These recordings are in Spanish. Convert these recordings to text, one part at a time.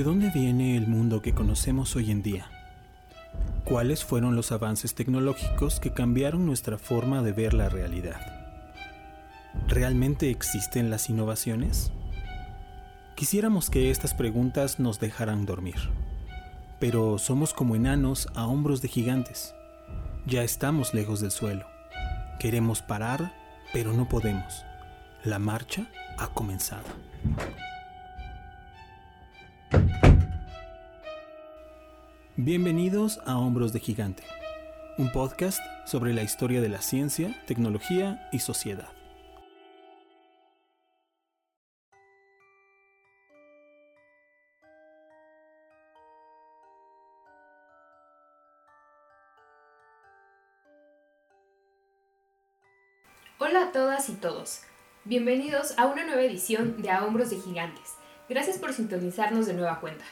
¿De dónde viene el mundo que conocemos hoy en día? ¿Cuáles fueron los avances tecnológicos que cambiaron nuestra forma de ver la realidad? ¿Realmente existen las innovaciones? Quisiéramos que estas preguntas nos dejaran dormir, pero somos como enanos a hombros de gigantes. Ya estamos lejos del suelo. Queremos parar, pero no podemos. La marcha ha comenzado. Bienvenidos a Hombros de Gigante, un podcast sobre la historia de la ciencia, tecnología y sociedad. Hola a todas y todos. Bienvenidos a una nueva edición de A Hombros de Gigantes. Gracias por sintonizarnos de nueva cuenta.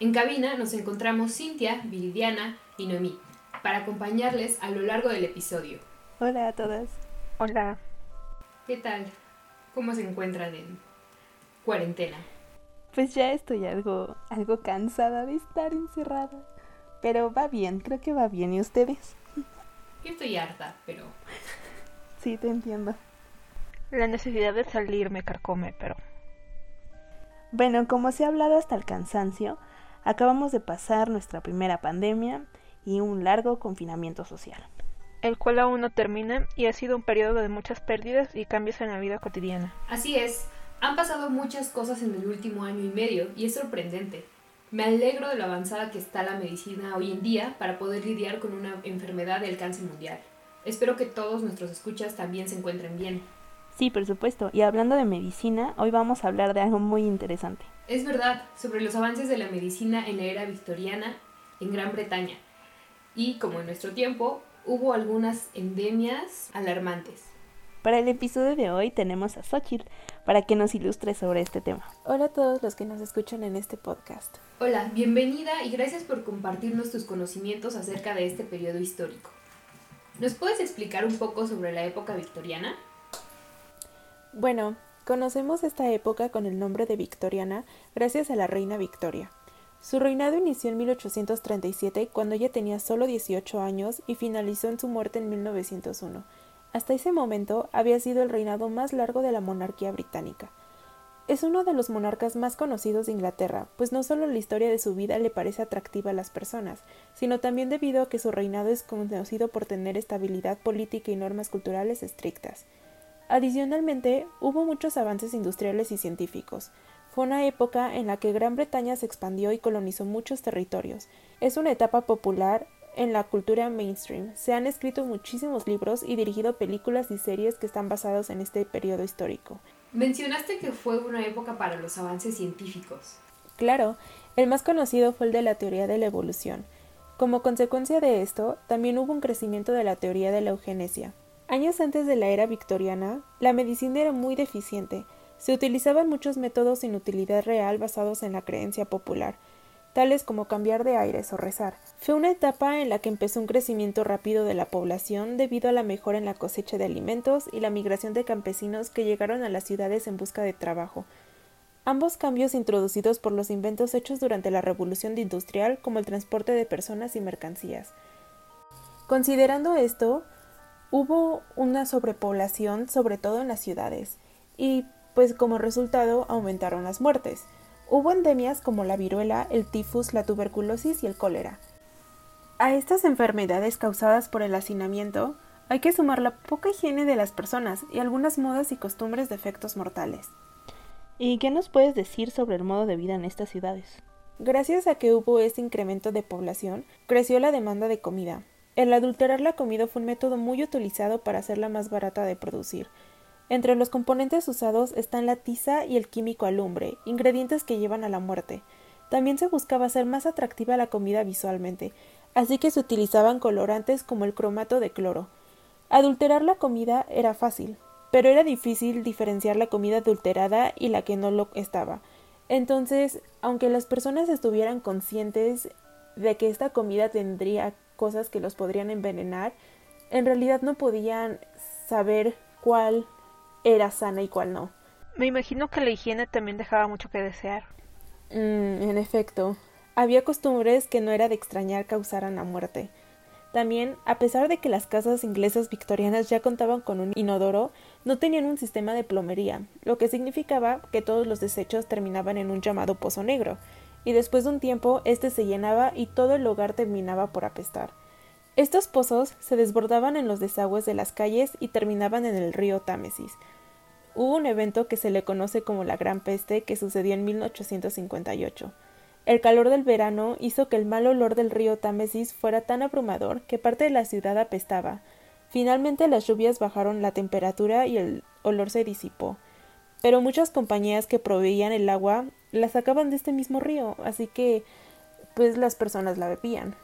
En cabina nos encontramos Cintia, Viridiana y Noemí para acompañarles a lo largo del episodio. Hola a todas. Hola. ¿Qué tal? ¿Cómo se encuentran en cuarentena? Pues ya estoy algo, algo cansada de estar encerrada. Pero va bien, creo que va bien. ¿Y ustedes? Yo estoy harta, pero... Sí, te entiendo. La necesidad de salir me carcome, pero... Bueno, como se ha hablado hasta el cansancio, Acabamos de pasar nuestra primera pandemia y un largo confinamiento social. El cual aún no termina y ha sido un periodo de muchas pérdidas y cambios en la vida cotidiana. Así es, han pasado muchas cosas en el último año y medio y es sorprendente. Me alegro de lo avanzada que está la medicina hoy en día para poder lidiar con una enfermedad de alcance mundial. Espero que todos nuestros escuchas también se encuentren bien. Sí, por supuesto. Y hablando de medicina, hoy vamos a hablar de algo muy interesante. Es verdad, sobre los avances de la medicina en la era victoriana en Gran Bretaña. Y como en nuestro tiempo, hubo algunas endemias alarmantes. Para el episodio de hoy tenemos a Xochitl para que nos ilustre sobre este tema. Hola a todos los que nos escuchan en este podcast. Hola, bienvenida y gracias por compartirnos tus conocimientos acerca de este periodo histórico. ¿Nos puedes explicar un poco sobre la época victoriana? Bueno, conocemos esta época con el nombre de Victoriana gracias a la reina Victoria. Su reinado inició en 1837 cuando ella tenía solo 18 años y finalizó en su muerte en 1901. Hasta ese momento había sido el reinado más largo de la monarquía británica. Es uno de los monarcas más conocidos de Inglaterra, pues no solo la historia de su vida le parece atractiva a las personas, sino también debido a que su reinado es conocido por tener estabilidad política y normas culturales estrictas. Adicionalmente, hubo muchos avances industriales y científicos. Fue una época en la que Gran Bretaña se expandió y colonizó muchos territorios. Es una etapa popular en la cultura mainstream. Se han escrito muchísimos libros y dirigido películas y series que están basados en este periodo histórico. Mencionaste que fue una época para los avances científicos. Claro, el más conocido fue el de la teoría de la evolución. Como consecuencia de esto, también hubo un crecimiento de la teoría de la eugenesia. Años antes de la era victoriana, la medicina era muy deficiente. Se utilizaban muchos métodos sin utilidad real basados en la creencia popular, tales como cambiar de aires o rezar. Fue una etapa en la que empezó un crecimiento rápido de la población debido a la mejora en la cosecha de alimentos y la migración de campesinos que llegaron a las ciudades en busca de trabajo. Ambos cambios introducidos por los inventos hechos durante la revolución industrial como el transporte de personas y mercancías. Considerando esto, hubo una sobrepoblación, sobre todo en las ciudades, y pues como resultado aumentaron las muertes. Hubo endemias como la viruela, el tifus, la tuberculosis y el cólera. A estas enfermedades causadas por el hacinamiento hay que sumar la poca higiene de las personas y algunas modas y costumbres de efectos mortales. ¿Y qué nos puedes decir sobre el modo de vida en estas ciudades? Gracias a que hubo este incremento de población, creció la demanda de comida, el adulterar la comida fue un método muy utilizado para hacerla más barata de producir. Entre los componentes usados están la tiza y el químico alumbre, ingredientes que llevan a la muerte. También se buscaba hacer más atractiva la comida visualmente, así que se utilizaban colorantes como el cromato de cloro. Adulterar la comida era fácil, pero era difícil diferenciar la comida adulterada y la que no lo estaba. Entonces, aunque las personas estuvieran conscientes de que esta comida tendría cosas que los podrían envenenar, en realidad no podían saber cuál era sana y cuál no. Me imagino que la higiene también dejaba mucho que desear. Mm, en efecto, había costumbres que no era de extrañar causaran la muerte. También, a pesar de que las casas inglesas victorianas ya contaban con un inodoro, no tenían un sistema de plomería, lo que significaba que todos los desechos terminaban en un llamado pozo negro, y después de un tiempo éste se llenaba y todo el hogar terminaba por apestar. Estos pozos se desbordaban en los desagües de las calles y terminaban en el río Támesis. Hubo un evento que se le conoce como la Gran Peste que sucedió en 1858. El calor del verano hizo que el mal olor del río Támesis fuera tan abrumador que parte de la ciudad apestaba. Finalmente las lluvias bajaron la temperatura y el olor se disipó. Pero muchas compañías que proveían el agua la sacaban de este mismo río, así que pues las personas la bebían.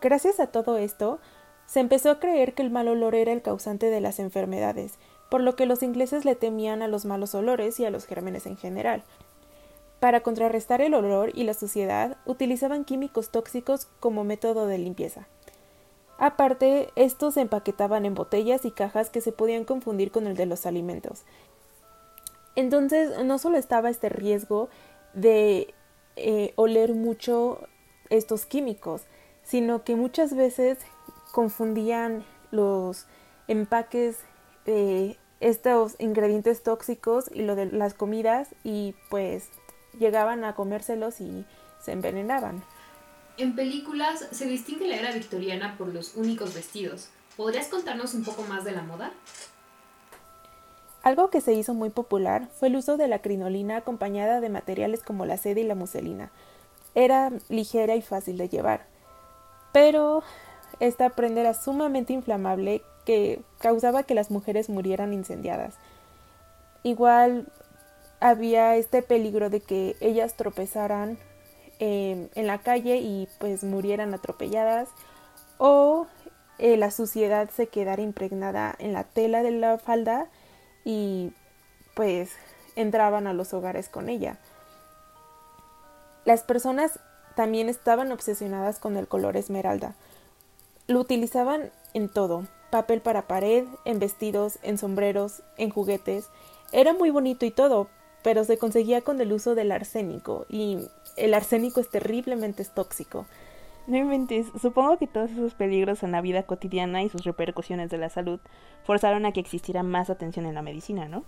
Gracias a todo esto, se empezó a creer que el mal olor era el causante de las enfermedades, por lo que los ingleses le temían a los malos olores y a los gérmenes en general. Para contrarrestar el olor y la suciedad, utilizaban químicos tóxicos como método de limpieza. Aparte, estos se empaquetaban en botellas y cajas que se podían confundir con el de los alimentos. Entonces, no solo estaba este riesgo de eh, oler mucho estos químicos, sino que muchas veces confundían los empaques de estos ingredientes tóxicos y lo de las comidas y pues llegaban a comérselos y se envenenaban. En películas se distingue la era victoriana por los únicos vestidos. ¿Podrías contarnos un poco más de la moda? Algo que se hizo muy popular fue el uso de la crinolina acompañada de materiales como la seda y la muselina. Era ligera y fácil de llevar. Pero esta prenda era sumamente inflamable que causaba que las mujeres murieran incendiadas. Igual había este peligro de que ellas tropezaran em, en la calle y pues murieran atropelladas o eh, la suciedad se quedara impregnada en la tela de la falda y pues entraban a los hogares con ella. Las personas también estaban obsesionadas con el color esmeralda. Lo utilizaban en todo, papel para pared, en vestidos, en sombreros, en juguetes. Era muy bonito y todo, pero se conseguía con el uso del arsénico y el arsénico es terriblemente tóxico. No inventes, supongo que todos esos peligros en la vida cotidiana y sus repercusiones de la salud forzaron a que existiera más atención en la medicina, ¿no?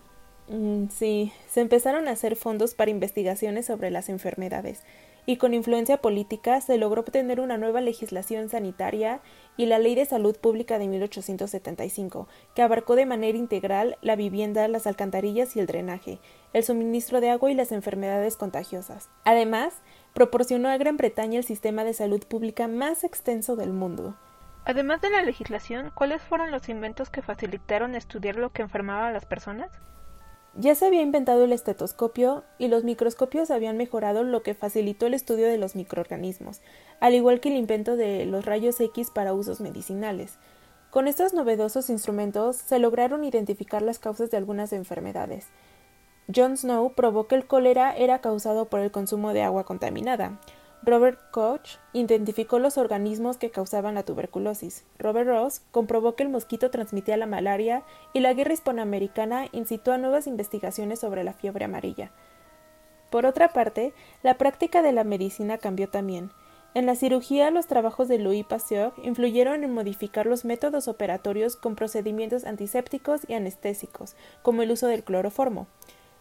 Mm, sí, se empezaron a hacer fondos para investigaciones sobre las enfermedades y con influencia política se logró obtener una nueva legislación sanitaria y la Ley de Salud Pública de 1875, que abarcó de manera integral la vivienda, las alcantarillas y el drenaje, el suministro de agua y las enfermedades contagiosas. Además, proporcionó a Gran Bretaña el sistema de salud pública más extenso del mundo. Además de la legislación, ¿cuáles fueron los inventos que facilitaron estudiar lo que enfermaba a las personas? Ya se había inventado el estetoscopio y los microscopios habían mejorado lo que facilitó el estudio de los microorganismos, al igual que el invento de los rayos X para usos medicinales. Con estos novedosos instrumentos se lograron identificar las causas de algunas enfermedades. John Snow probó que el cólera era causado por el consumo de agua contaminada, Robert Koch identificó los organismos que causaban la tuberculosis. Robert Ross comprobó que el mosquito transmitía la malaria y la guerra hispanoamericana incitó a nuevas investigaciones sobre la fiebre amarilla. Por otra parte, la práctica de la medicina cambió también. En la cirugía, los trabajos de Louis Pasteur influyeron en modificar los métodos operatorios con procedimientos antisépticos y anestésicos, como el uso del cloroformo.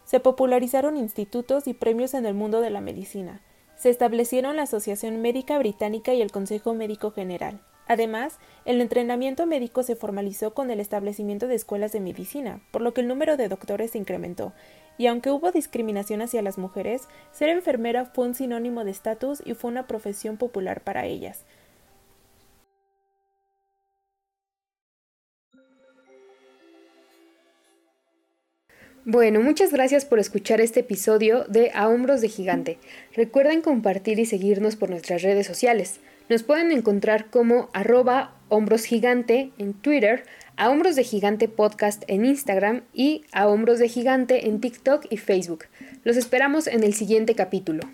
Se popularizaron institutos y premios en el mundo de la medicina se establecieron la Asociación Médica Británica y el Consejo Médico General. Además, el entrenamiento médico se formalizó con el establecimiento de escuelas de medicina, por lo que el número de doctores se incrementó, y aunque hubo discriminación hacia las mujeres, ser enfermera fue un sinónimo de estatus y fue una profesión popular para ellas. Bueno, muchas gracias por escuchar este episodio de A Hombros de Gigante. Recuerden compartir y seguirnos por nuestras redes sociales. Nos pueden encontrar como arroba Hombros Gigante en Twitter, a Hombros de Gigante Podcast en Instagram y a Hombros de Gigante en TikTok y Facebook. Los esperamos en el siguiente capítulo.